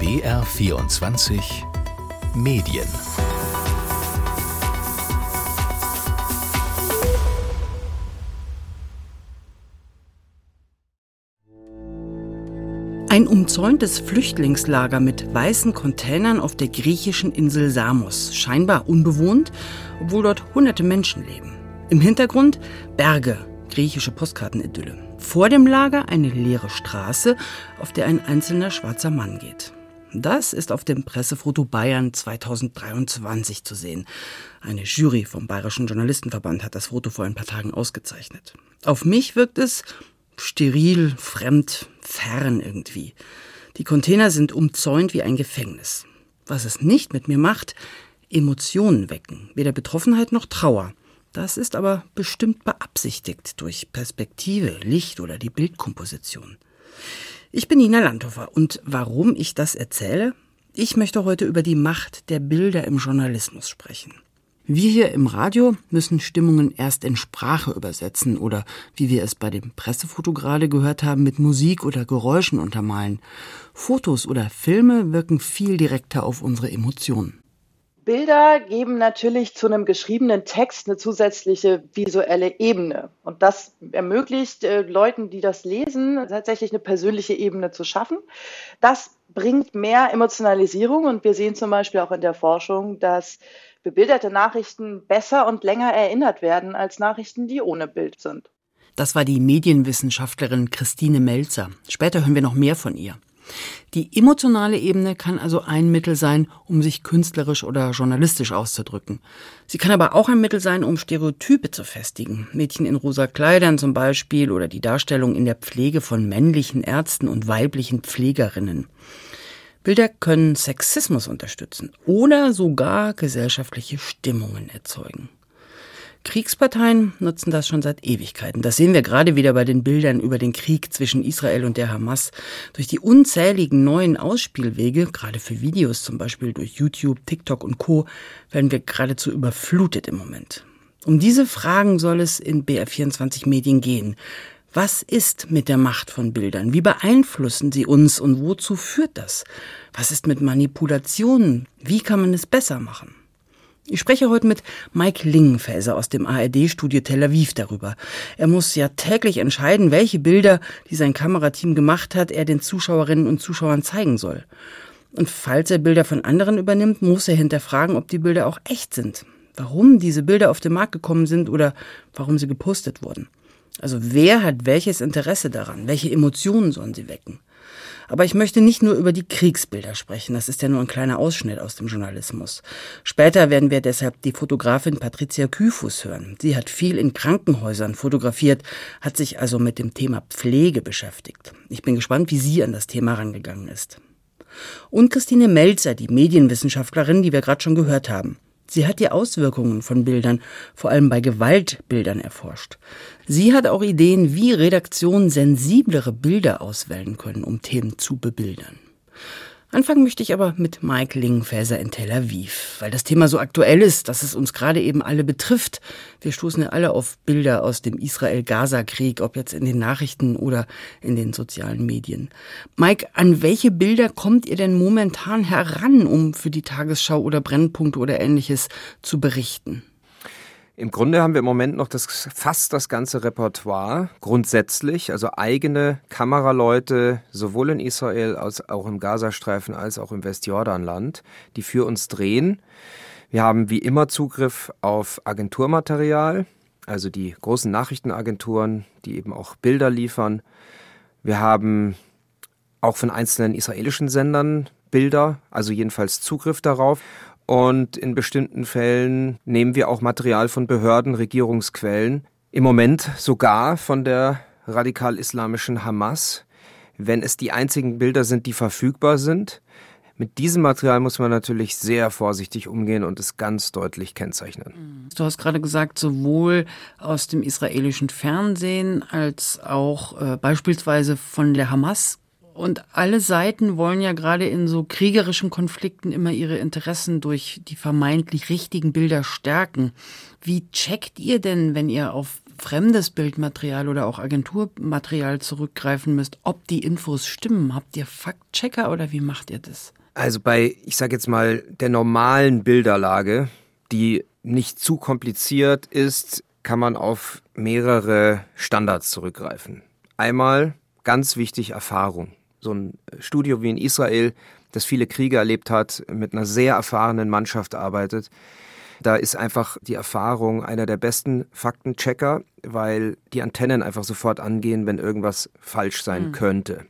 BR24 Medien Ein umzäuntes Flüchtlingslager mit weißen Containern auf der griechischen Insel Samos. Scheinbar unbewohnt, obwohl dort hunderte Menschen leben. Im Hintergrund Berge, griechische Postkartenidylle. Vor dem Lager eine leere Straße, auf der ein einzelner schwarzer Mann geht. Das ist auf dem Pressefoto Bayern 2023 zu sehen. Eine Jury vom Bayerischen Journalistenverband hat das Foto vor ein paar Tagen ausgezeichnet. Auf mich wirkt es steril, fremd, fern irgendwie. Die Container sind umzäunt wie ein Gefängnis. Was es nicht mit mir macht, Emotionen wecken, weder Betroffenheit noch Trauer. Das ist aber bestimmt beabsichtigt durch Perspektive, Licht oder die Bildkomposition. Ich bin Nina Landhofer und warum ich das erzähle? Ich möchte heute über die Macht der Bilder im Journalismus sprechen. Wir hier im Radio müssen Stimmungen erst in Sprache übersetzen oder, wie wir es bei dem Pressefoto gerade gehört haben, mit Musik oder Geräuschen untermalen. Fotos oder Filme wirken viel direkter auf unsere Emotionen. Bilder geben natürlich zu einem geschriebenen Text eine zusätzliche visuelle Ebene. Und das ermöglicht äh, Leuten, die das lesen, tatsächlich eine persönliche Ebene zu schaffen. Das bringt mehr Emotionalisierung und wir sehen zum Beispiel auch in der Forschung, dass bebilderte Nachrichten besser und länger erinnert werden als Nachrichten, die ohne Bild sind. Das war die Medienwissenschaftlerin Christine Melzer. Später hören wir noch mehr von ihr. Die emotionale Ebene kann also ein Mittel sein, um sich künstlerisch oder journalistisch auszudrücken. Sie kann aber auch ein Mittel sein, um Stereotype zu festigen. Mädchen in rosa Kleidern zum Beispiel oder die Darstellung in der Pflege von männlichen Ärzten und weiblichen Pflegerinnen. Bilder können Sexismus unterstützen oder sogar gesellschaftliche Stimmungen erzeugen. Kriegsparteien nutzen das schon seit Ewigkeiten. Das sehen wir gerade wieder bei den Bildern über den Krieg zwischen Israel und der Hamas. Durch die unzähligen neuen Ausspielwege, gerade für Videos zum Beispiel durch YouTube, TikTok und Co., werden wir geradezu überflutet im Moment. Um diese Fragen soll es in BR24 Medien gehen. Was ist mit der Macht von Bildern? Wie beeinflussen sie uns und wozu führt das? Was ist mit Manipulationen? Wie kann man es besser machen? Ich spreche heute mit Mike Lingenfelser aus dem ARD-Studio Tel Aviv darüber. Er muss ja täglich entscheiden, welche Bilder, die sein Kamerateam gemacht hat, er den Zuschauerinnen und Zuschauern zeigen soll. Und falls er Bilder von anderen übernimmt, muss er hinterfragen, ob die Bilder auch echt sind. Warum diese Bilder auf den Markt gekommen sind oder warum sie gepostet wurden. Also wer hat welches Interesse daran? Welche Emotionen sollen sie wecken? Aber ich möchte nicht nur über die Kriegsbilder sprechen, das ist ja nur ein kleiner Ausschnitt aus dem Journalismus. Später werden wir deshalb die Fotografin Patricia Kyfus hören. Sie hat viel in Krankenhäusern fotografiert, hat sich also mit dem Thema Pflege beschäftigt. Ich bin gespannt, wie sie an das Thema rangegangen ist. Und Christine Melzer, die Medienwissenschaftlerin, die wir gerade schon gehört haben. Sie hat die Auswirkungen von Bildern, vor allem bei Gewaltbildern, erforscht. Sie hat auch Ideen, wie Redaktionen sensiblere Bilder auswählen können, um Themen zu bebildern. Anfangen möchte ich aber mit Mike Lingenfelser in Tel Aviv, weil das Thema so aktuell ist, dass es uns gerade eben alle betrifft. Wir stoßen ja alle auf Bilder aus dem Israel-Gaza-Krieg, ob jetzt in den Nachrichten oder in den sozialen Medien. Mike, an welche Bilder kommt ihr denn momentan heran, um für die Tagesschau oder Brennpunkte oder ähnliches zu berichten? Im Grunde haben wir im Moment noch das, fast das ganze Repertoire grundsätzlich, also eigene Kameraleute sowohl in Israel als auch im Gazastreifen als auch im Westjordanland, die für uns drehen. Wir haben wie immer Zugriff auf Agenturmaterial, also die großen Nachrichtenagenturen, die eben auch Bilder liefern. Wir haben auch von einzelnen israelischen Sendern Bilder, also jedenfalls Zugriff darauf. Und in bestimmten Fällen nehmen wir auch Material von Behörden, Regierungsquellen. Im Moment sogar von der radikal-islamischen Hamas, wenn es die einzigen Bilder sind, die verfügbar sind. Mit diesem Material muss man natürlich sehr vorsichtig umgehen und es ganz deutlich kennzeichnen. Du hast gerade gesagt, sowohl aus dem israelischen Fernsehen als auch äh, beispielsweise von der Hamas und alle Seiten wollen ja gerade in so kriegerischen Konflikten immer ihre Interessen durch die vermeintlich richtigen Bilder stärken. Wie checkt ihr denn, wenn ihr auf fremdes Bildmaterial oder auch Agenturmaterial zurückgreifen müsst, ob die Infos stimmen. Habt ihr Faktchecker oder wie macht ihr das? Also bei, ich sage jetzt mal, der normalen Bilderlage, die nicht zu kompliziert ist, kann man auf mehrere Standards zurückgreifen. Einmal ganz wichtig Erfahrung. So ein Studio wie in Israel, das viele Kriege erlebt hat, mit einer sehr erfahrenen Mannschaft arbeitet, da ist einfach die Erfahrung einer der besten Faktenchecker, weil die Antennen einfach sofort angehen, wenn irgendwas falsch sein mhm. könnte.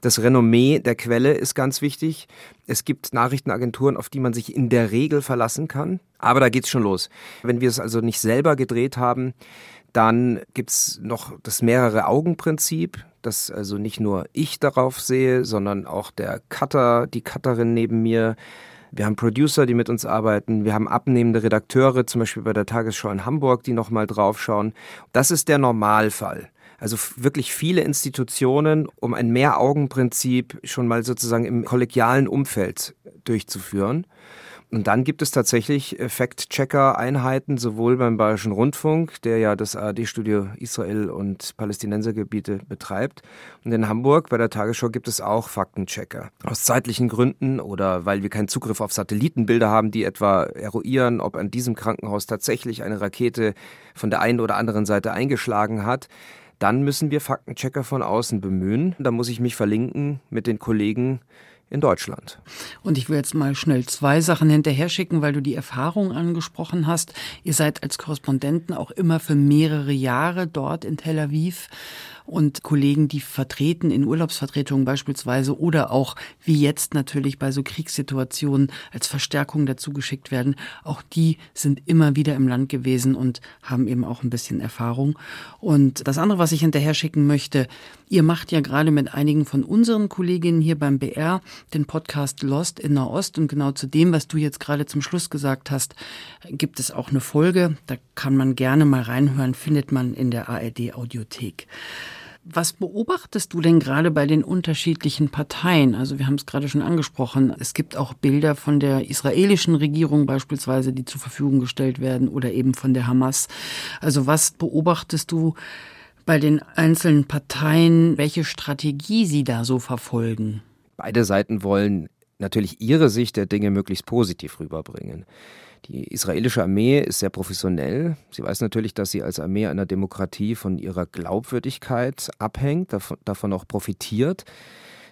Das Renommee der Quelle ist ganz wichtig. Es gibt Nachrichtenagenturen, auf die man sich in der Regel verlassen kann. Aber da geht's schon los. Wenn wir es also nicht selber gedreht haben, dann gibt's noch das mehrere Augen-Prinzip, dass also nicht nur ich darauf sehe, sondern auch der Cutter, die Cutterin neben mir, wir haben Producer, die mit uns arbeiten. Wir haben abnehmende Redakteure, zum Beispiel bei der Tagesschau in Hamburg, die nochmal draufschauen. Das ist der Normalfall. Also wirklich viele Institutionen, um ein Mehr-Augen-Prinzip schon mal sozusagen im kollegialen Umfeld durchzuführen. Und dann gibt es tatsächlich Fact-Checker-Einheiten, sowohl beim Bayerischen Rundfunk, der ja das ARD-Studio Israel und Palästinensergebiete betreibt. Und in Hamburg bei der Tagesschau gibt es auch Faktenchecker. Aus zeitlichen Gründen oder weil wir keinen Zugriff auf Satellitenbilder haben, die etwa eruieren, ob an diesem Krankenhaus tatsächlich eine Rakete von der einen oder anderen Seite eingeschlagen hat dann müssen wir Faktenchecker von außen bemühen. Da muss ich mich verlinken mit den Kollegen in Deutschland. Und ich will jetzt mal schnell zwei Sachen hinterher schicken, weil du die Erfahrung angesprochen hast. Ihr seid als Korrespondenten auch immer für mehrere Jahre dort in Tel Aviv und Kollegen, die vertreten in Urlaubsvertretungen beispielsweise oder auch wie jetzt natürlich bei so Kriegssituationen als Verstärkung dazu geschickt werden, auch die sind immer wieder im Land gewesen und haben eben auch ein bisschen Erfahrung. Und das andere, was ich hinterher schicken möchte, ihr macht ja gerade mit einigen von unseren Kolleginnen hier beim BR den Podcast Lost in Nahost und genau zu dem, was du jetzt gerade zum Schluss gesagt hast, gibt es auch eine Folge. Da kann man gerne mal reinhören, findet man in der ARD Audiothek. Was beobachtest du denn gerade bei den unterschiedlichen Parteien? Also wir haben es gerade schon angesprochen. Es gibt auch Bilder von der israelischen Regierung beispielsweise, die zur Verfügung gestellt werden oder eben von der Hamas. Also was beobachtest du bei den einzelnen Parteien, welche Strategie sie da so verfolgen? Beide Seiten wollen natürlich ihre Sicht der Dinge möglichst positiv rüberbringen. Die israelische Armee ist sehr professionell. Sie weiß natürlich, dass sie als Armee einer Demokratie von ihrer Glaubwürdigkeit abhängt, davon, auch profitiert.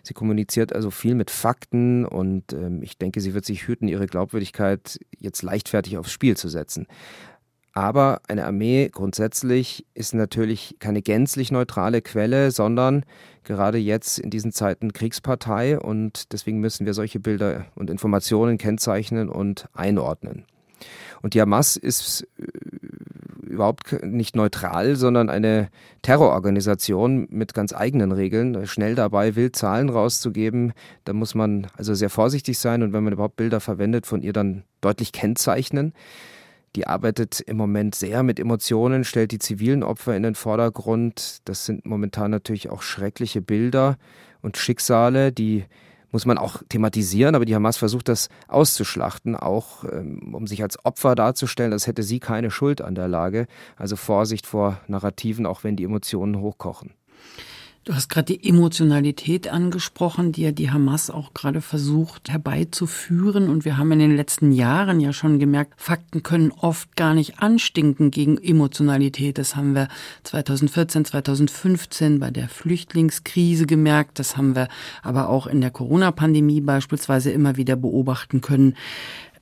Sie kommuniziert also viel mit Fakten und ähm, ich denke, sie wird sich hüten, ihre Glaubwürdigkeit jetzt leichtfertig aufs Spiel zu setzen. Aber eine Armee grundsätzlich ist natürlich keine gänzlich neutrale Quelle, sondern gerade jetzt in diesen Zeiten Kriegspartei und deswegen müssen wir solche Bilder und Informationen kennzeichnen und einordnen. Und die Hamas ist äh, überhaupt nicht neutral, sondern eine Terrororganisation mit ganz eigenen Regeln, schnell dabei, wild Zahlen rauszugeben. Da muss man also sehr vorsichtig sein und wenn man überhaupt Bilder verwendet, von ihr dann deutlich kennzeichnen. Die arbeitet im Moment sehr mit Emotionen, stellt die zivilen Opfer in den Vordergrund. Das sind momentan natürlich auch schreckliche Bilder und Schicksale, die muss man auch thematisieren, aber die Hamas versucht das auszuschlachten, auch ähm, um sich als Opfer darzustellen, als hätte sie keine Schuld an der Lage. Also Vorsicht vor Narrativen, auch wenn die Emotionen hochkochen. Du hast gerade die Emotionalität angesprochen, die ja die Hamas auch gerade versucht herbeizuführen. Und wir haben in den letzten Jahren ja schon gemerkt, Fakten können oft gar nicht anstinken gegen Emotionalität. Das haben wir 2014, 2015 bei der Flüchtlingskrise gemerkt. Das haben wir aber auch in der Corona-Pandemie beispielsweise immer wieder beobachten können.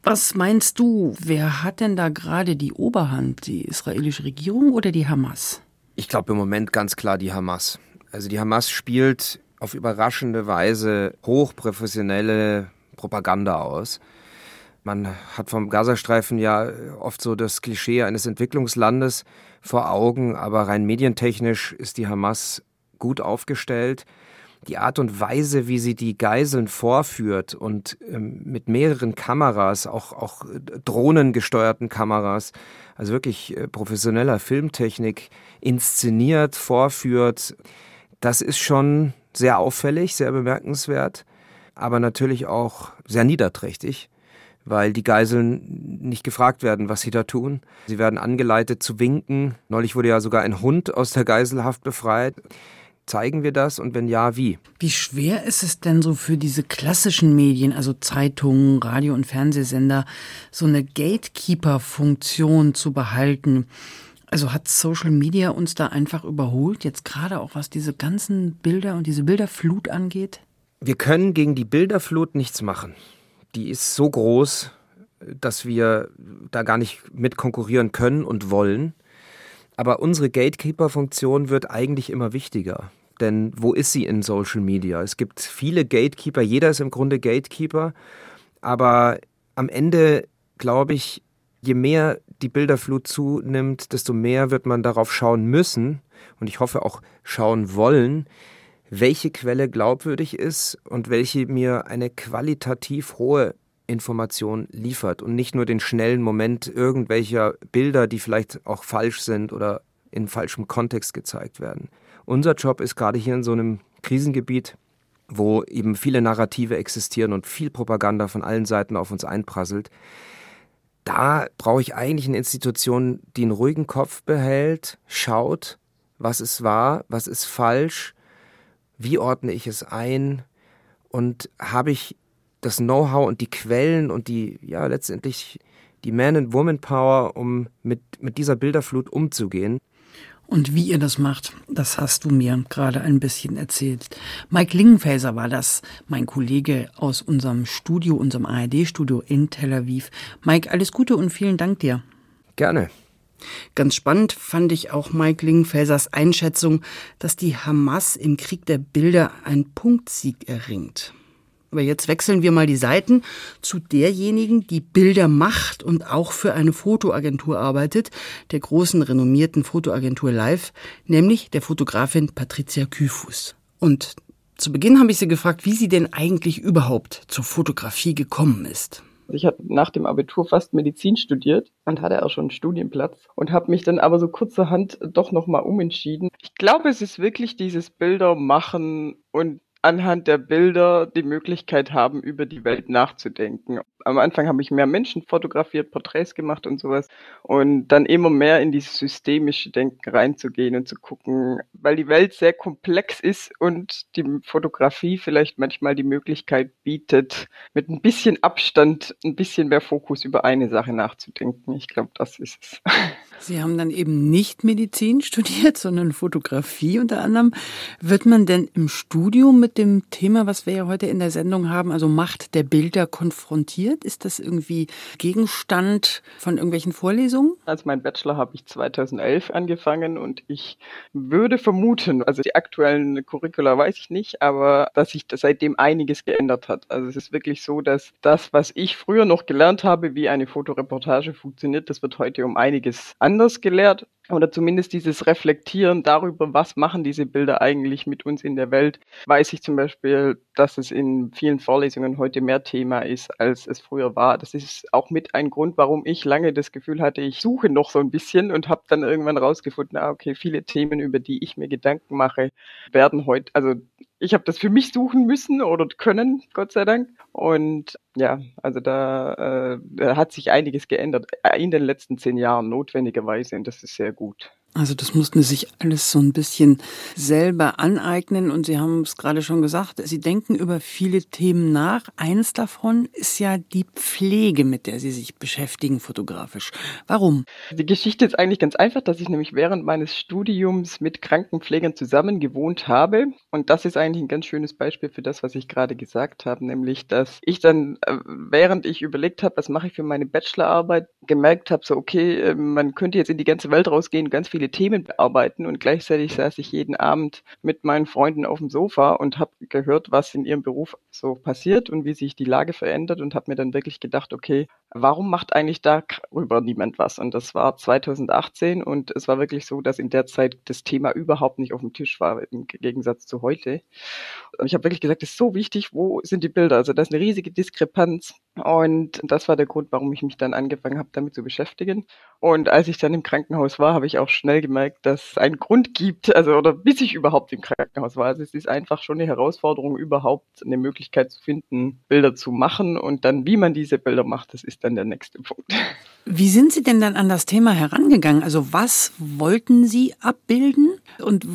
Was meinst du, wer hat denn da gerade die Oberhand? Die israelische Regierung oder die Hamas? Ich glaube im Moment ganz klar die Hamas. Also die Hamas spielt auf überraschende Weise hochprofessionelle Propaganda aus. Man hat vom Gazastreifen ja oft so das Klischee eines Entwicklungslandes vor Augen, aber rein medientechnisch ist die Hamas gut aufgestellt. Die Art und Weise, wie sie die Geiseln vorführt und ähm, mit mehreren Kameras, auch, auch drohnengesteuerten Kameras, also wirklich äh, professioneller Filmtechnik inszeniert, vorführt, das ist schon sehr auffällig, sehr bemerkenswert, aber natürlich auch sehr niederträchtig, weil die Geiseln nicht gefragt werden, was sie da tun. Sie werden angeleitet zu winken. Neulich wurde ja sogar ein Hund aus der Geiselhaft befreit. Zeigen wir das und wenn ja, wie? Wie schwer ist es denn so für diese klassischen Medien, also Zeitungen, Radio- und Fernsehsender, so eine Gatekeeper-Funktion zu behalten? Also hat Social Media uns da einfach überholt, jetzt gerade auch was diese ganzen Bilder und diese Bilderflut angeht? Wir können gegen die Bilderflut nichts machen. Die ist so groß, dass wir da gar nicht mit konkurrieren können und wollen. Aber unsere Gatekeeper-Funktion wird eigentlich immer wichtiger. Denn wo ist sie in Social Media? Es gibt viele Gatekeeper, jeder ist im Grunde Gatekeeper. Aber am Ende, glaube ich, je mehr die Bilderflut zunimmt, desto mehr wird man darauf schauen müssen und ich hoffe auch schauen wollen, welche Quelle glaubwürdig ist und welche mir eine qualitativ hohe Information liefert und nicht nur den schnellen Moment irgendwelcher Bilder, die vielleicht auch falsch sind oder in falschem Kontext gezeigt werden. Unser Job ist gerade hier in so einem Krisengebiet, wo eben viele Narrative existieren und viel Propaganda von allen Seiten auf uns einprasselt. Da brauche ich eigentlich eine Institution, die einen ruhigen Kopf behält, schaut, was ist wahr, was ist falsch, wie ordne ich es ein und habe ich das Know-how und die Quellen und die, ja, letztendlich die Man- and Woman-Power, um mit, mit dieser Bilderflut umzugehen. Und wie ihr das macht, das hast du mir gerade ein bisschen erzählt. Mike Lingenfelser war das, mein Kollege aus unserem Studio, unserem ARD-Studio in Tel Aviv. Mike, alles Gute und vielen Dank dir. Gerne. Ganz spannend fand ich auch Mike Lingenfelsers Einschätzung, dass die Hamas im Krieg der Bilder einen Punktsieg erringt. Aber jetzt wechseln wir mal die Seiten zu derjenigen, die Bilder macht und auch für eine Fotoagentur arbeitet, der großen renommierten Fotoagentur Live, nämlich der Fotografin Patricia Kyfus. Und zu Beginn habe ich sie gefragt, wie sie denn eigentlich überhaupt zur Fotografie gekommen ist. Ich habe nach dem Abitur fast Medizin studiert und hatte auch schon einen Studienplatz und habe mich dann aber so kurzerhand doch nochmal umentschieden. Ich glaube, es ist wirklich dieses Bilder machen und anhand der Bilder die Möglichkeit haben, über die Welt nachzudenken. Am Anfang habe ich mehr Menschen fotografiert, Porträts gemacht und sowas und dann immer mehr in dieses systemische Denken reinzugehen und zu gucken, weil die Welt sehr komplex ist und die Fotografie vielleicht manchmal die Möglichkeit bietet, mit ein bisschen Abstand, ein bisschen mehr Fokus über eine Sache nachzudenken. Ich glaube, das ist es. Sie haben dann eben nicht Medizin studiert, sondern Fotografie unter anderem. Wird man denn im Studium mit dem Thema, was wir ja heute in der Sendung haben, also Macht der Bilder konfrontiert? Ist das irgendwie Gegenstand von irgendwelchen Vorlesungen? Also mein Bachelor habe ich 2011 angefangen und ich würde vermuten, also die aktuellen Curricula weiß ich nicht, aber dass sich seitdem einiges geändert hat. Also es ist wirklich so, dass das, was ich früher noch gelernt habe, wie eine Fotoreportage funktioniert, das wird heute um einiges anders gelehrt oder zumindest dieses Reflektieren darüber, was machen diese Bilder eigentlich mit uns in der Welt, weiß ich zum Beispiel, dass es in vielen Vorlesungen heute mehr Thema ist, als es früher war. Das ist auch mit ein Grund, warum ich lange das Gefühl hatte, ich suche noch so ein bisschen und habe dann irgendwann rausgefunden, ah, okay, viele Themen, über die ich mir Gedanken mache, werden heute, also ich habe das für mich suchen müssen oder können, Gott sei Dank. Und ja, also da, äh, hat sich einiges geändert in den letzten zehn Jahren notwendigerweise und das ist sehr gut. Also das mussten Sie sich alles so ein bisschen selber aneignen und Sie haben es gerade schon gesagt, Sie denken über viele Themen nach. Eines davon ist ja die Pflege, mit der Sie sich beschäftigen fotografisch. Warum? Die Geschichte ist eigentlich ganz einfach, dass ich nämlich während meines Studiums mit Krankenpflegern zusammen gewohnt habe und das ist eigentlich ein ganz schönes Beispiel für das, was ich gerade gesagt habe, nämlich dass ich dann, äh, während ich überlegt habe, was mache ich für meine Bachelorarbeit, gemerkt habe, so okay, äh, man könnte jetzt in die ganze Welt rausgehen, ganz viele Themen bearbeiten und gleichzeitig saß ich jeden Abend mit meinen Freunden auf dem Sofa und habe gehört, was in ihrem Beruf so passiert und wie sich die Lage verändert und habe mir dann wirklich gedacht, okay, warum macht eigentlich darüber niemand was? Und das war 2018 und es war wirklich so, dass in der Zeit das Thema überhaupt nicht auf dem Tisch war, im Gegensatz zu heute. Und ich habe wirklich gesagt, das ist so wichtig, wo sind die Bilder? Also das ist eine riesige Diskrepanz. Und das war der Grund, warum ich mich dann angefangen habe, damit zu beschäftigen. Und als ich dann im Krankenhaus war, habe ich auch schnell gemerkt, dass es einen Grund gibt, also oder bis ich überhaupt im Krankenhaus war. Also es ist einfach schon eine Herausforderung, überhaupt eine Möglichkeit zu finden, Bilder zu machen. Und dann, wie man diese Bilder macht, das ist dann der nächste Punkt. Wie sind Sie denn dann an das Thema herangegangen? Also was wollten Sie abbilden und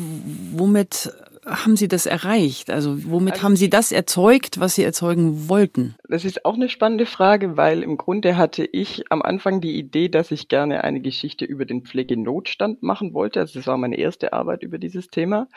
womit haben Sie das erreicht? Also womit also, haben Sie das erzeugt, was Sie erzeugen wollten? Das ist auch eine spannende Frage, weil im Grunde hatte ich am Anfang die Idee, dass ich gerne eine Geschichte über den Pflegenotstand machen wollte. Also das war meine erste Arbeit über dieses Thema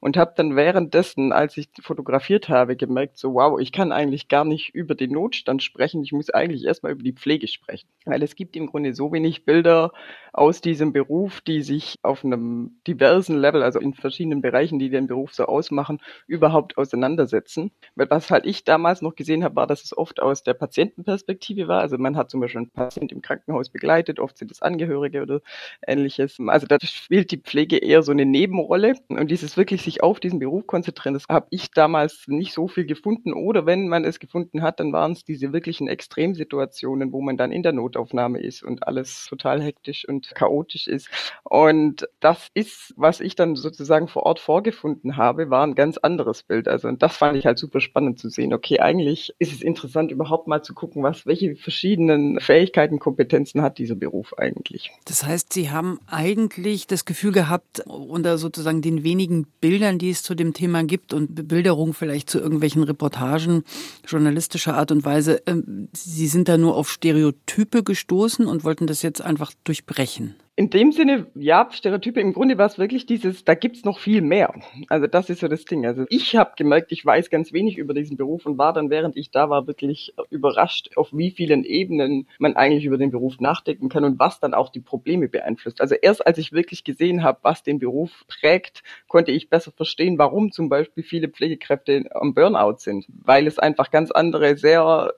und habe dann währenddessen, als ich fotografiert habe, gemerkt, so wow, ich kann eigentlich gar nicht über den Notstand sprechen. Ich muss eigentlich erstmal über die Pflege sprechen, weil es gibt im Grunde so wenig Bilder aus diesem Beruf, die sich auf einem diversen Level, also in verschiedenen Bereichen, die den Beruf Beruf so ausmachen, überhaupt auseinandersetzen. Was halt ich damals noch gesehen habe, war, dass es oft aus der Patientenperspektive war. Also man hat zum Beispiel einen Patient im Krankenhaus begleitet, oft sind es Angehörige oder ähnliches. Also da spielt die Pflege eher so eine Nebenrolle. Und dieses wirklich sich auf diesen Beruf konzentrieren, das habe ich damals nicht so viel gefunden. Oder wenn man es gefunden hat, dann waren es diese wirklichen Extremsituationen, wo man dann in der Notaufnahme ist und alles total hektisch und chaotisch ist. Und das ist, was ich dann sozusagen vor Ort vorgefunden habe, war ein ganz anderes Bild. Also und das fand ich halt super spannend zu sehen. Okay, eigentlich ist es interessant, überhaupt mal zu gucken, was, welche verschiedenen Fähigkeiten, Kompetenzen hat dieser Beruf eigentlich. Das heißt, Sie haben eigentlich das Gefühl gehabt, unter sozusagen den wenigen Bildern, die es zu dem Thema gibt und Bebilderung vielleicht zu irgendwelchen Reportagen journalistischer Art und Weise, ähm, Sie sind da nur auf Stereotype gestoßen und wollten das jetzt einfach durchbrechen. In dem Sinne, ja, Stereotype, im Grunde war es wirklich dieses, da gibt's noch viel mehr. Also das ist so das Ding. Also ich habe gemerkt, ich weiß ganz wenig über diesen Beruf und war dann, während ich da war, wirklich überrascht, auf wie vielen Ebenen man eigentlich über den Beruf nachdenken kann und was dann auch die Probleme beeinflusst. Also erst als ich wirklich gesehen habe, was den Beruf prägt, konnte ich besser verstehen, warum zum Beispiel viele Pflegekräfte am Burnout sind. Weil es einfach ganz andere, sehr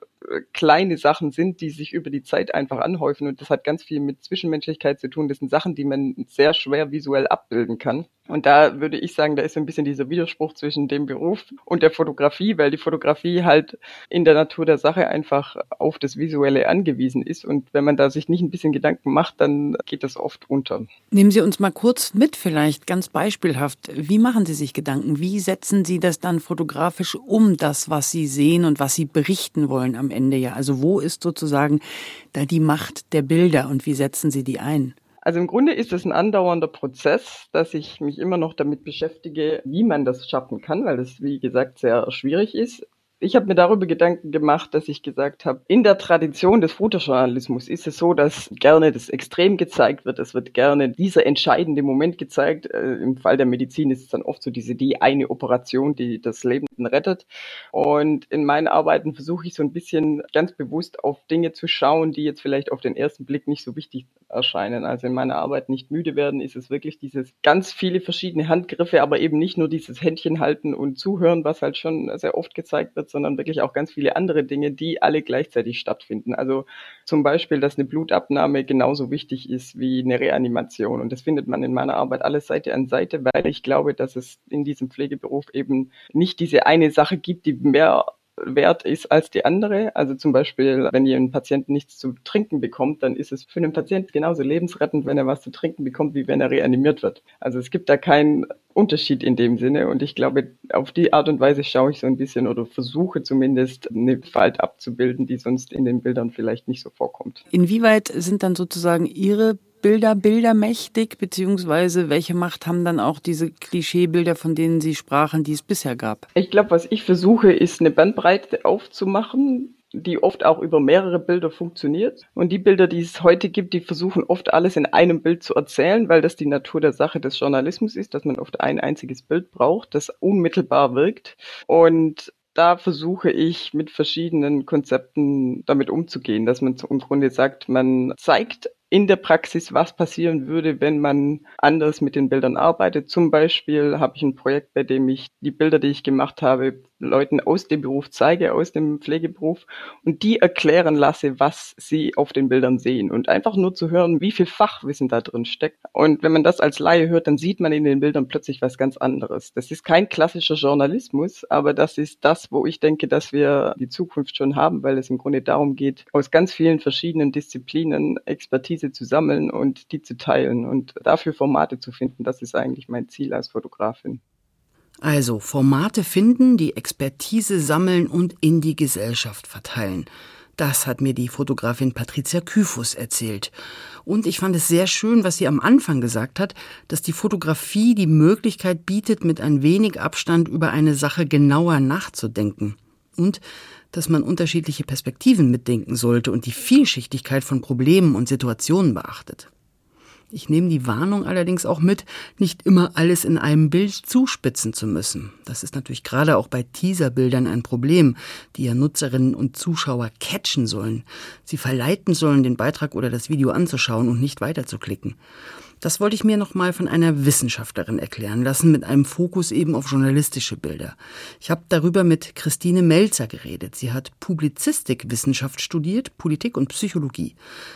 kleine Sachen sind, die sich über die Zeit einfach anhäufen. Und das hat ganz viel mit Zwischenmenschlichkeit zu tun. Das sind Sachen, die man sehr schwer visuell abbilden kann. Und da würde ich sagen, da ist ein bisschen dieser Widerspruch zwischen dem Beruf und der Fotografie, weil die Fotografie halt in der Natur der Sache einfach auf das Visuelle angewiesen ist. Und wenn man da sich nicht ein bisschen Gedanken macht, dann geht das oft unter. Nehmen Sie uns mal kurz mit, vielleicht ganz beispielhaft. Wie machen Sie sich Gedanken? Wie setzen Sie das dann fotografisch um, das, was Sie sehen und was Sie berichten wollen am Ende ja? Also wo ist sozusagen da die Macht der Bilder und wie setzen Sie die ein? Also im Grunde ist es ein andauernder Prozess, dass ich mich immer noch damit beschäftige, wie man das schaffen kann, weil das, wie gesagt, sehr schwierig ist ich habe mir darüber Gedanken gemacht, dass ich gesagt habe, in der Tradition des Fotojournalismus ist es so, dass gerne das Extrem gezeigt wird. Es wird gerne dieser entscheidende Moment gezeigt. Äh, Im Fall der Medizin ist es dann oft so diese die eine Operation, die das Leben rettet. Und in meinen Arbeiten versuche ich so ein bisschen ganz bewusst auf Dinge zu schauen, die jetzt vielleicht auf den ersten Blick nicht so wichtig erscheinen. Also in meiner Arbeit nicht müde werden, ist es wirklich dieses ganz viele verschiedene Handgriffe, aber eben nicht nur dieses Händchen halten und zuhören, was halt schon sehr oft gezeigt wird, sondern wirklich auch ganz viele andere Dinge, die alle gleichzeitig stattfinden. Also zum Beispiel, dass eine Blutabnahme genauso wichtig ist wie eine Reanimation. Und das findet man in meiner Arbeit alles Seite an Seite, weil ich glaube, dass es in diesem Pflegeberuf eben nicht diese eine Sache gibt, die mehr wert ist als die andere. Also zum Beispiel, wenn ihr einen Patienten nichts zu trinken bekommt, dann ist es für einen Patienten genauso lebensrettend, wenn er was zu trinken bekommt, wie wenn er reanimiert wird. Also es gibt da keinen Unterschied in dem Sinne und ich glaube, auf die Art und Weise schaue ich so ein bisschen oder versuche zumindest eine Falt abzubilden, die sonst in den Bildern vielleicht nicht so vorkommt. Inwieweit sind dann sozusagen Ihre Bilder bildermächtig, beziehungsweise welche Macht haben dann auch diese Klischeebilder, von denen Sie sprachen, die es bisher gab? Ich glaube, was ich versuche, ist eine Bandbreite aufzumachen, die oft auch über mehrere Bilder funktioniert. Und die Bilder, die es heute gibt, die versuchen oft alles in einem Bild zu erzählen, weil das die Natur der Sache des Journalismus ist, dass man oft ein einziges Bild braucht, das unmittelbar wirkt. Und da versuche ich mit verschiedenen Konzepten damit umzugehen, dass man im Grunde sagt, man zeigt in der Praxis, was passieren würde, wenn man anders mit den Bildern arbeitet. Zum Beispiel habe ich ein Projekt, bei dem ich die Bilder, die ich gemacht habe, Leuten aus dem Beruf zeige, aus dem Pflegeberuf und die erklären lasse, was sie auf den Bildern sehen und einfach nur zu hören, wie viel Fachwissen da drin steckt. Und wenn man das als Laie hört, dann sieht man in den Bildern plötzlich was ganz anderes. Das ist kein klassischer Journalismus, aber das ist das, wo ich denke, dass wir die Zukunft schon haben, weil es im Grunde darum geht, aus ganz vielen verschiedenen Disziplinen Expertise zu sammeln und die zu teilen und dafür Formate zu finden. Das ist eigentlich mein Ziel als Fotografin. Also Formate finden, die Expertise sammeln und in die Gesellschaft verteilen. Das hat mir die Fotografin Patricia Kyfus erzählt. Und ich fand es sehr schön, was sie am Anfang gesagt hat, dass die Fotografie die Möglichkeit bietet, mit ein wenig Abstand über eine Sache genauer nachzudenken. Und dass man unterschiedliche Perspektiven mitdenken sollte und die Vielschichtigkeit von Problemen und Situationen beachtet. Ich nehme die Warnung allerdings auch mit, nicht immer alles in einem Bild zuspitzen zu müssen. Das ist natürlich gerade auch bei Teaserbildern ein Problem, die ja Nutzerinnen und Zuschauer catchen sollen. Sie verleiten sollen, den Beitrag oder das Video anzuschauen und nicht weiterzuklicken. Das wollte ich mir noch mal von einer Wissenschaftlerin erklären lassen, mit einem Fokus eben auf journalistische Bilder. Ich habe darüber mit Christine Melzer geredet. Sie hat Publizistikwissenschaft studiert, Politik und Psychologie.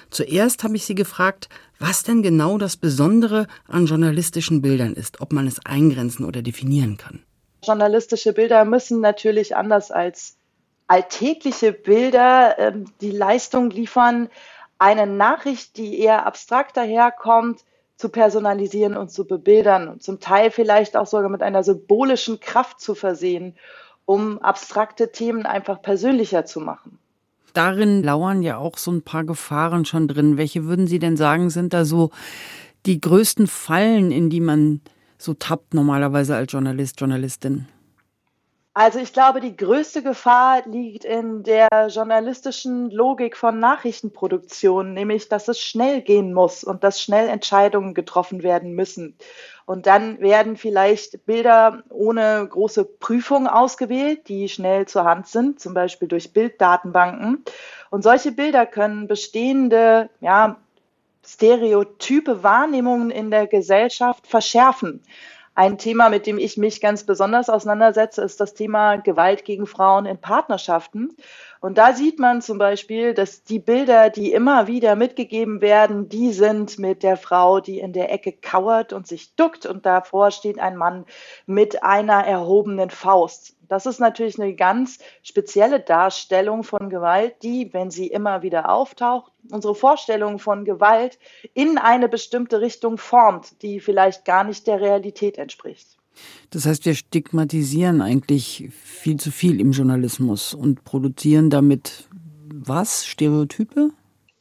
Zuerst habe ich sie gefragt, was denn genau das Besondere an journalistischen Bildern ist, ob man es eingrenzen oder definieren kann. Journalistische Bilder müssen natürlich anders als alltägliche Bilder äh, die Leistung liefern, eine Nachricht, die eher abstrakt daherkommt, zu personalisieren und zu bebildern und zum Teil vielleicht auch sogar mit einer symbolischen Kraft zu versehen, um abstrakte Themen einfach persönlicher zu machen. Darin lauern ja auch so ein paar Gefahren schon drin. Welche würden Sie denn sagen, sind da so die größten Fallen, in die man so tappt normalerweise als Journalist, Journalistin? Also ich glaube, die größte Gefahr liegt in der journalistischen Logik von Nachrichtenproduktion, nämlich dass es schnell gehen muss und dass schnell Entscheidungen getroffen werden müssen. Und dann werden vielleicht Bilder ohne große Prüfung ausgewählt, die schnell zur Hand sind, zum Beispiel durch Bilddatenbanken. Und solche Bilder können bestehende, ja, stereotype Wahrnehmungen in der Gesellschaft verschärfen. Ein Thema, mit dem ich mich ganz besonders auseinandersetze, ist das Thema Gewalt gegen Frauen in Partnerschaften. Und da sieht man zum Beispiel, dass die Bilder, die immer wieder mitgegeben werden, die sind mit der Frau, die in der Ecke kauert und sich duckt und davor steht ein Mann mit einer erhobenen Faust. Das ist natürlich eine ganz spezielle Darstellung von Gewalt, die, wenn sie immer wieder auftaucht, unsere Vorstellung von Gewalt in eine bestimmte Richtung formt, die vielleicht gar nicht der Realität entspricht. Das heißt, wir stigmatisieren eigentlich viel zu viel im Journalismus und produzieren damit was? Stereotype?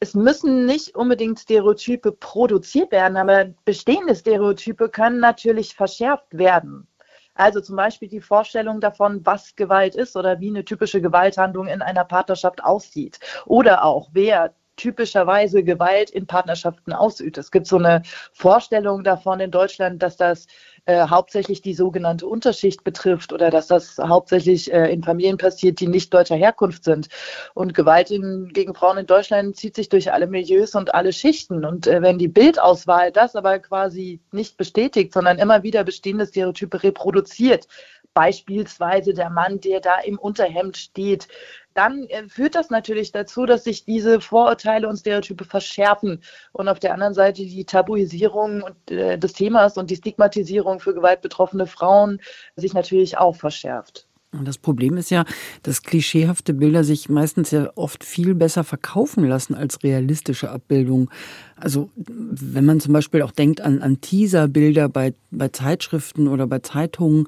es müssen nicht unbedingt Stereotype produziert werden, aber bestehende Stereotype können natürlich verschärft werden. Also zum Beispiel die Vorstellung davon, was Gewalt ist oder wie eine typische Gewalthandlung in einer Partnerschaft aussieht. Oder auch, wer typischerweise Gewalt in Partnerschaften ausübt. Es gibt so eine Vorstellung davon in Deutschland, dass das äh, hauptsächlich die sogenannte Unterschicht betrifft oder dass das hauptsächlich äh, in Familien passiert, die nicht deutscher Herkunft sind. Und Gewalt in, gegen Frauen in Deutschland zieht sich durch alle Milieus und alle Schichten. Und äh, wenn die Bildauswahl das aber quasi nicht bestätigt, sondern immer wieder bestehende Stereotype reproduziert, beispielsweise der Mann, der da im Unterhemd steht, dann äh, führt das natürlich dazu, dass sich diese Vorurteile und Stereotype verschärfen und auf der anderen Seite die Tabuisierung äh, des Themas und die Stigmatisierung für gewaltbetroffene Frauen sich natürlich auch verschärft. Und das Problem ist ja, dass klischeehafte Bilder sich meistens ja oft viel besser verkaufen lassen als realistische Abbildungen. Also wenn man zum Beispiel auch denkt an, an Teaserbilder bei, bei Zeitschriften oder bei Zeitungen,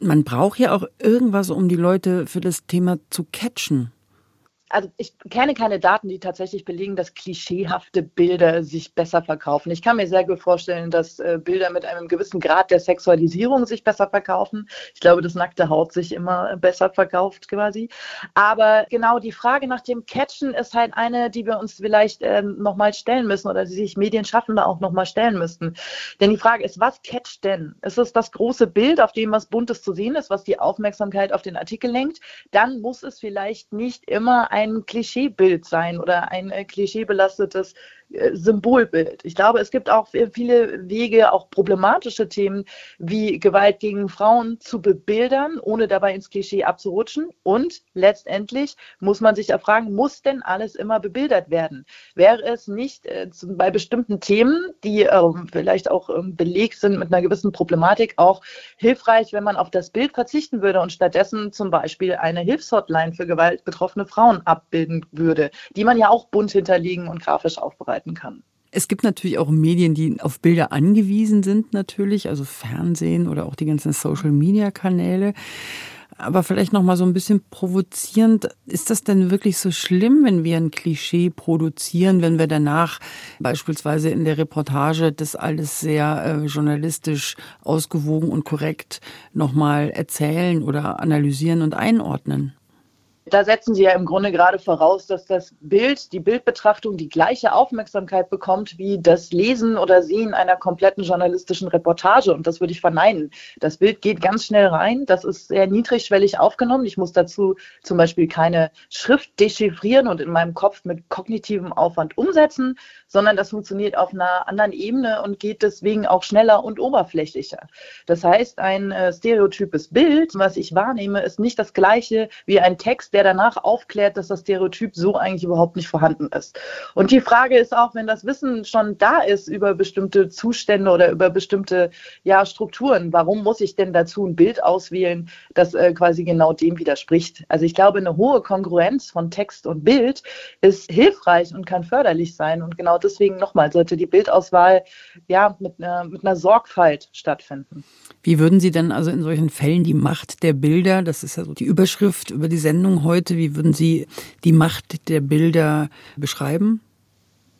man braucht ja auch irgendwas, um die Leute für das Thema zu catchen also ich kenne keine Daten, die tatsächlich belegen, dass klischeehafte Bilder sich besser verkaufen. Ich kann mir sehr gut vorstellen, dass äh, Bilder mit einem gewissen Grad der Sexualisierung sich besser verkaufen. Ich glaube, dass nackte Haut sich immer besser verkauft quasi. Aber genau die Frage nach dem Catchen ist halt eine, die wir uns vielleicht äh, nochmal stellen müssen oder die sich Medienschaffende auch nochmal stellen müssten. Denn die Frage ist, was catcht denn? Ist es das große Bild, auf dem was Buntes zu sehen ist, was die Aufmerksamkeit auf den Artikel lenkt? Dann muss es vielleicht nicht immer Klischeebild sein oder ein äh, klischeebelastetes Symbolbild. Ich glaube, es gibt auch viele Wege, auch problematische Themen wie Gewalt gegen Frauen zu bebildern, ohne dabei ins Klischee abzurutschen. Und letztendlich muss man sich ja fragen, muss denn alles immer bebildert werden? Wäre es nicht äh, bei bestimmten Themen, die äh, vielleicht auch äh, belegt sind mit einer gewissen Problematik, auch hilfreich, wenn man auf das Bild verzichten würde und stattdessen zum Beispiel eine Hilfshotline für gewaltbetroffene Frauen abbilden würde, die man ja auch bunt hinterlegen und grafisch aufbereiten kann. Es gibt natürlich auch Medien, die auf Bilder angewiesen sind, natürlich, also Fernsehen oder auch die ganzen Social-Media-Kanäle. Aber vielleicht noch mal so ein bisschen provozierend. Ist das denn wirklich so schlimm, wenn wir ein Klischee produzieren, wenn wir danach beispielsweise in der Reportage das alles sehr äh, journalistisch ausgewogen und korrekt noch mal erzählen oder analysieren und einordnen? Da setzen Sie ja im Grunde gerade voraus, dass das Bild, die Bildbetrachtung die gleiche Aufmerksamkeit bekommt wie das Lesen oder Sehen einer kompletten journalistischen Reportage. Und das würde ich verneinen. Das Bild geht ganz schnell rein. Das ist sehr niedrigschwellig aufgenommen. Ich muss dazu zum Beispiel keine Schrift dechiffrieren und in meinem Kopf mit kognitivem Aufwand umsetzen, sondern das funktioniert auf einer anderen Ebene und geht deswegen auch schneller und oberflächlicher. Das heißt, ein äh, stereotypes Bild, was ich wahrnehme, ist nicht das gleiche wie ein Text, der danach aufklärt, dass das Stereotyp so eigentlich überhaupt nicht vorhanden ist. Und die Frage ist auch, wenn das Wissen schon da ist über bestimmte Zustände oder über bestimmte ja, Strukturen, warum muss ich denn dazu ein Bild auswählen, das äh, quasi genau dem widerspricht? Also ich glaube, eine hohe Kongruenz von Text und Bild ist hilfreich und kann förderlich sein. Und genau deswegen nochmal sollte die Bildauswahl ja mit einer, mit einer Sorgfalt stattfinden. Wie würden Sie denn also in solchen Fällen die Macht der Bilder, das ist ja so die Überschrift über die Sendung heute, wie würden Sie die Macht der Bilder beschreiben?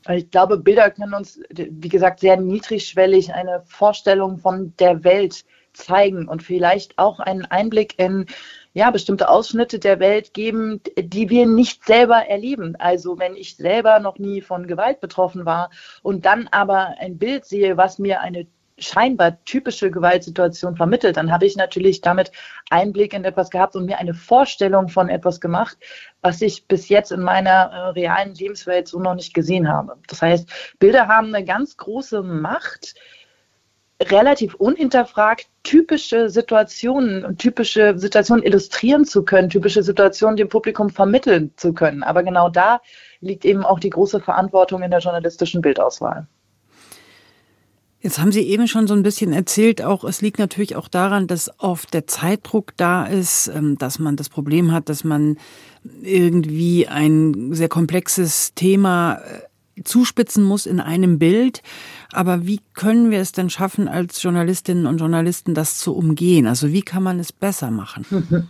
Ich glaube, Bilder können uns, wie gesagt, sehr niedrigschwellig eine Vorstellung von der Welt zeigen und vielleicht auch einen Einblick in ja, bestimmte Ausschnitte der Welt geben, die wir nicht selber erleben. Also wenn ich selber noch nie von Gewalt betroffen war und dann aber ein Bild sehe, was mir eine scheinbar typische Gewaltsituation vermittelt, dann habe ich natürlich damit Einblick in etwas gehabt und mir eine Vorstellung von etwas gemacht, was ich bis jetzt in meiner äh, realen Lebenswelt so noch nicht gesehen habe. Das heißt, Bilder haben eine ganz große Macht, relativ unhinterfragt typische Situationen und typische Situationen illustrieren zu können, typische Situationen dem Publikum vermitteln zu können. Aber genau da liegt eben auch die große Verantwortung in der journalistischen Bildauswahl. Jetzt haben Sie eben schon so ein bisschen erzählt, auch es liegt natürlich auch daran, dass oft der Zeitdruck da ist, ähm, dass man das Problem hat, dass man irgendwie ein sehr komplexes Thema äh, zuspitzen muss in einem Bild. Aber wie können wir es denn schaffen, als Journalistinnen und Journalisten das zu umgehen? Also wie kann man es besser machen?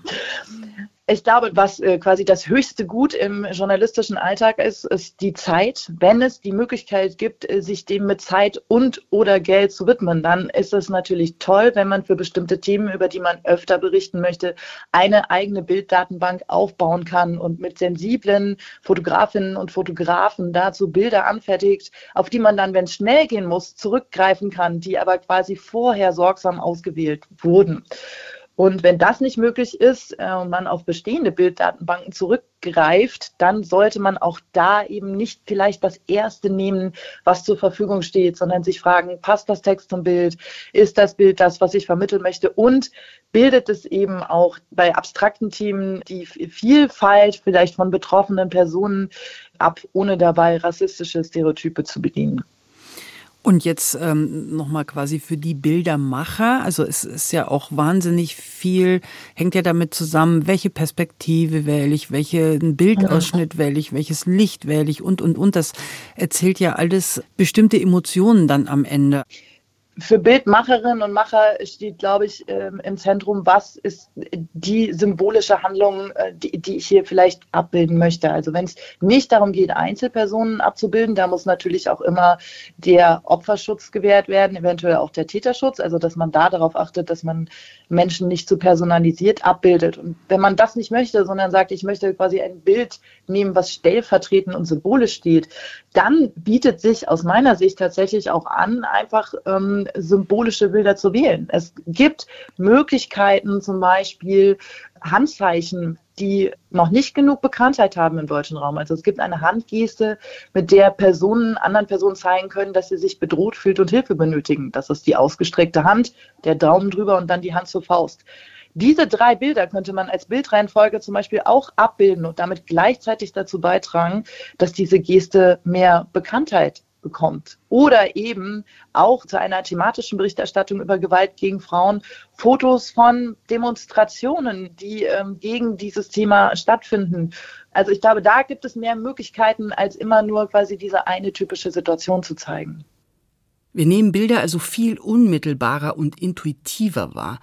ich glaube, was äh, quasi das höchste Gut im journalistischen Alltag ist, ist die Zeit. Wenn es die Möglichkeit gibt, äh, sich dem mit Zeit und oder Geld zu widmen, dann ist es natürlich toll, wenn man für bestimmte Themen, über die man öfter berichten möchte, eine eigene Bilddatenbank aufbauen kann und mit sensiblen Fotografinnen und Fotografen dazu Bilder anfertigt, auf die man dann, wenn es schnell gehen muss, zurückgreifen kann, die aber quasi vorher sorgsam ausgewählt wurden. Und wenn das nicht möglich ist äh, und man auf bestehende Bilddatenbanken zurückgreift, dann sollte man auch da eben nicht vielleicht das Erste nehmen, was zur Verfügung steht, sondern sich fragen, passt das Text zum Bild? Ist das Bild das, was ich vermitteln möchte? Und bildet es eben auch bei abstrakten Themen die Vielfalt vielleicht von betroffenen Personen ab, ohne dabei rassistische Stereotype zu bedienen? Und jetzt ähm, nochmal quasi für die Bildermacher. Also es ist ja auch wahnsinnig viel, hängt ja damit zusammen, welche Perspektive wähle ich, welchen Bildausschnitt wähle ich, welches Licht wähle ich und, und, und. Das erzählt ja alles bestimmte Emotionen dann am Ende für Bildmacherinnen und Macher steht, glaube ich, ähm, im Zentrum, was ist die symbolische Handlung, äh, die, die ich hier vielleicht abbilden möchte. Also wenn es nicht darum geht, Einzelpersonen abzubilden, da muss natürlich auch immer der Opferschutz gewährt werden, eventuell auch der Täterschutz, also dass man da darauf achtet, dass man Menschen nicht zu personalisiert abbildet. Und wenn man das nicht möchte, sondern sagt, ich möchte quasi ein Bild nehmen, was stellvertretend und symbolisch steht, dann bietet sich aus meiner Sicht tatsächlich auch an, einfach ähm, symbolische Bilder zu wählen. Es gibt Möglichkeiten, zum Beispiel Handzeichen die noch nicht genug Bekanntheit haben im deutschen Raum. Also es gibt eine Handgeste, mit der Personen anderen Personen zeigen können, dass sie sich bedroht fühlt und Hilfe benötigen. Das ist die ausgestreckte Hand, der Daumen drüber und dann die Hand zur Faust. Diese drei Bilder könnte man als Bildreihenfolge zum Beispiel auch abbilden und damit gleichzeitig dazu beitragen, dass diese Geste mehr Bekanntheit bekommt. Oder eben auch zu einer thematischen Berichterstattung über Gewalt gegen Frauen Fotos von Demonstrationen, die ähm, gegen dieses Thema stattfinden. Also ich glaube, da gibt es mehr Möglichkeiten, als immer nur quasi diese eine typische Situation zu zeigen. Wir nehmen Bilder also viel unmittelbarer und intuitiver wahr.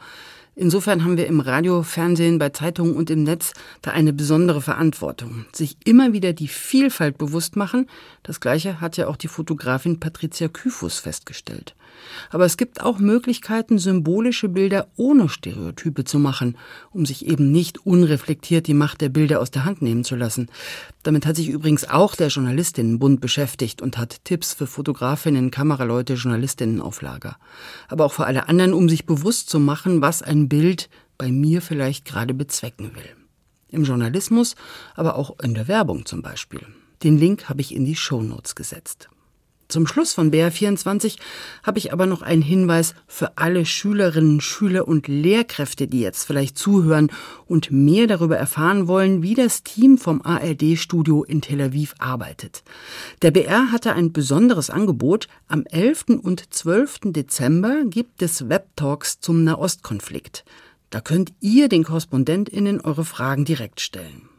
Insofern haben wir im Radio, Fernsehen, bei Zeitungen und im Netz da eine besondere Verantwortung. Sich immer wieder die Vielfalt bewusst machen. Das Gleiche hat ja auch die Fotografin Patricia Kyphus festgestellt. Aber es gibt auch Möglichkeiten, symbolische Bilder ohne Stereotype zu machen, um sich eben nicht unreflektiert die Macht der Bilder aus der Hand nehmen zu lassen. Damit hat sich übrigens auch der Journalistinnenbund beschäftigt und hat Tipps für Fotografinnen, Kameraleute, Journalistinnen auf Lager. Aber auch für alle anderen, um sich bewusst zu machen, was ein Bild bei mir vielleicht gerade bezwecken will. Im Journalismus, aber auch in der Werbung zum Beispiel. Den Link habe ich in die Shownotes gesetzt. Zum Schluss von BR24 habe ich aber noch einen Hinweis für alle Schülerinnen, Schüler und Lehrkräfte, die jetzt vielleicht zuhören und mehr darüber erfahren wollen, wie das Team vom ARD-Studio in Tel Aviv arbeitet. Der BR hatte ein besonderes Angebot. Am 11. und 12. Dezember gibt es Webtalks zum Nahostkonflikt. Da könnt ihr den KorrespondentInnen eure Fragen direkt stellen.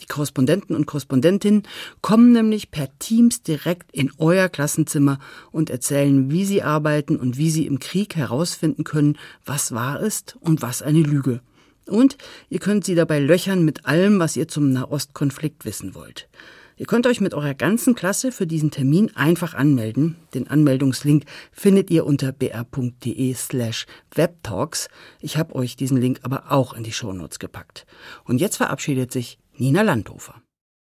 Die Korrespondenten und Korrespondentinnen kommen nämlich per Teams direkt in euer Klassenzimmer und erzählen, wie sie arbeiten und wie sie im Krieg herausfinden können, was wahr ist und was eine Lüge. Und ihr könnt sie dabei löchern mit allem, was ihr zum Nahostkonflikt wissen wollt. Ihr könnt euch mit eurer ganzen Klasse für diesen Termin einfach anmelden. Den Anmeldungslink findet ihr unter br.de slash webtalks. Ich habe euch diesen Link aber auch in die Shownotes gepackt. Und jetzt verabschiedet sich Nina Landhofer.